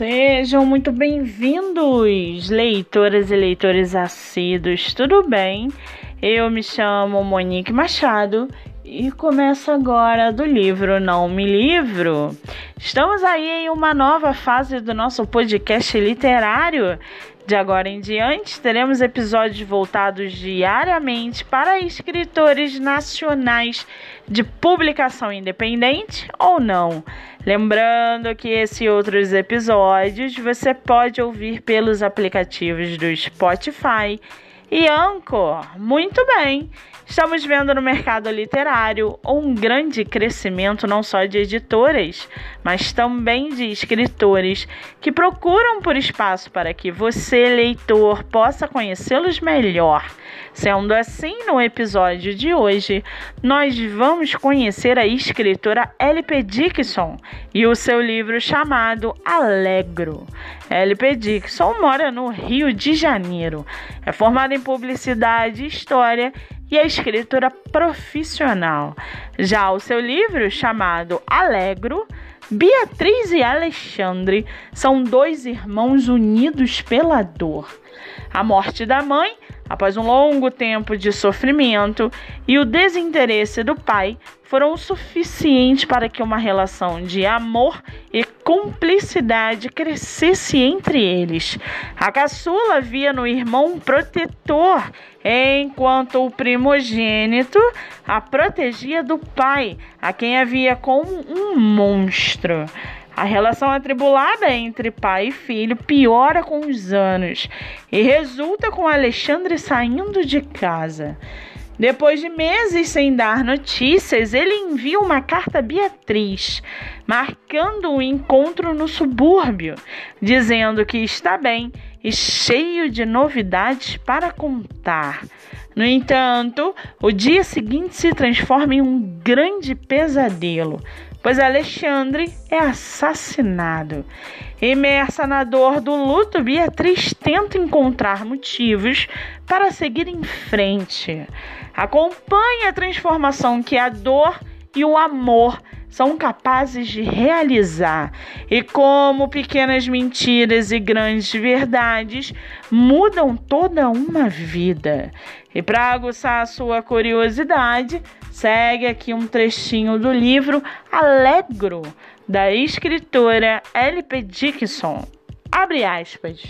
Sejam muito bem-vindos, leitoras e leitores assíduos, tudo bem? Eu me chamo Monique Machado e começo agora do livro Não Me Livro. Estamos aí em uma nova fase do nosso podcast literário. De agora em diante, teremos episódios voltados diariamente para escritores nacionais de publicação independente ou não. Lembrando que esses outros episódios você pode ouvir pelos aplicativos do Spotify e Anchor. Muito bem! Estamos vendo no mercado literário um grande crescimento não só de editoras, mas também de escritores que procuram por espaço para que você, leitor, possa conhecê-los melhor. Sendo assim, no episódio de hoje, nós vamos conhecer a escritora L.P. Dixon e o seu livro chamado Alegro. L.P. Dixon mora no Rio de Janeiro. É formada em publicidade e história e é escritora profissional. Já o seu livro, chamado Alegro, Beatriz e Alexandre são dois irmãos unidos pela dor. A morte da mãe após um longo tempo de sofrimento, e o desinteresse do pai foram o suficiente para que uma relação de amor e cumplicidade crescesse entre eles. A caçula via no irmão protetor, enquanto o primogênito a protegia do pai, a quem havia como um monstro. A relação atribulada entre pai e filho piora com os anos e resulta com Alexandre saindo de casa. Depois de meses sem dar notícias, ele envia uma carta a Beatriz, marcando o um encontro no subúrbio, dizendo que está bem e cheio de novidades para contar. No entanto, o dia seguinte se transforma em um grande pesadelo pois Alexandre é assassinado. Imersa na dor do luto, Beatriz tenta encontrar motivos para seguir em frente. Acompanhe a transformação que a dor e o amor são capazes de realizar e como pequenas mentiras e grandes verdades mudam toda uma vida. E para aguçar a sua curiosidade, segue aqui um trechinho do livro Alegro, da escritora L.P. Dixon. Abre aspas.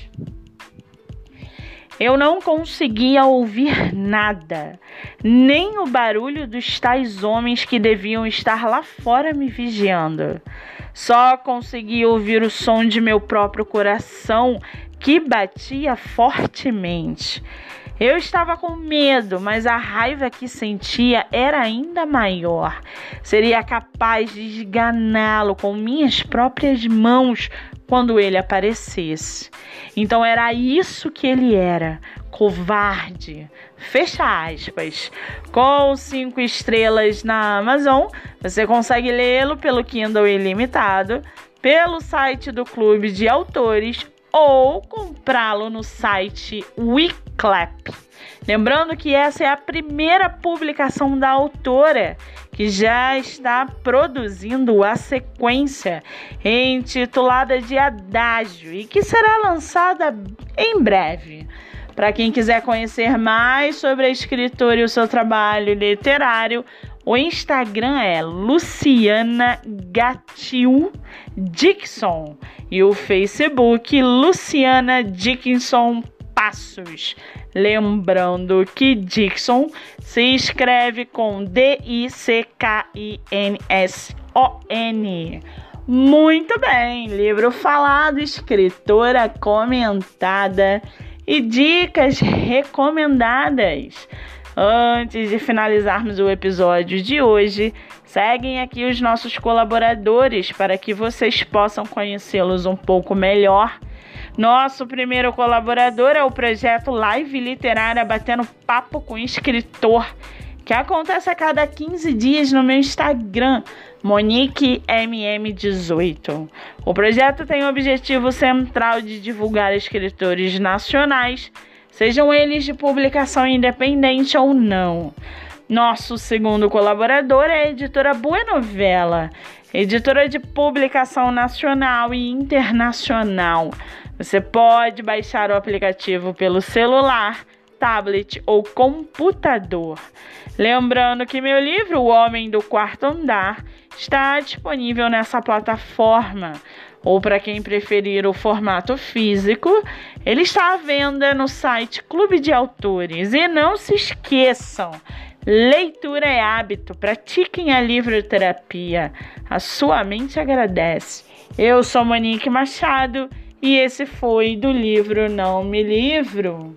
Eu não conseguia ouvir nada, nem o barulho dos tais homens que deviam estar lá fora me vigiando. Só conseguia ouvir o som de meu próprio coração que batia fortemente. Eu estava com medo, mas a raiva que sentia era ainda maior. Seria capaz de esganá-lo com minhas próprias mãos quando ele aparecesse. Então era isso que ele era, covarde. Fecha aspas. Com cinco estrelas na Amazon, você consegue lê-lo pelo Kindle ilimitado, pelo site do Clube de Autores ou comprá-lo no site Wiclap. Lembrando que essa é a primeira publicação da autora, que já está produzindo a sequência intitulada de Adágio e que será lançada em breve. Para quem quiser conhecer mais sobre a escritora e o seu trabalho literário, o Instagram é Luciana Gatil Dixon e o Facebook Luciana Dickinson Passos. Lembrando que Dixon se escreve com D-I-C-K-I-N-S-O-N. Muito bem, livro falado, escritora comentada e dicas recomendadas. Antes de finalizarmos o episódio de hoje, seguem aqui os nossos colaboradores para que vocês possam conhecê-los um pouco melhor. Nosso primeiro colaborador é o projeto Live Literária Batendo Papo com Escritor, que acontece a cada 15 dias no meu Instagram, MoniqueMM18. O projeto tem o objetivo central de divulgar escritores nacionais sejam eles de publicação independente ou não. Nosso segundo colaborador é a editora Boa Novela, editora de publicação nacional e internacional. Você pode baixar o aplicativo pelo celular, tablet ou computador. Lembrando que meu livro, O Homem do Quarto Andar, está disponível nessa plataforma. Ou para quem preferir o formato físico, ele está à venda no site Clube de Autores. E não se esqueçam, Leitura é hábito, pratiquem a livroterapia. A sua mente agradece. Eu sou Monique Machado e esse foi do livro Não Me Livro.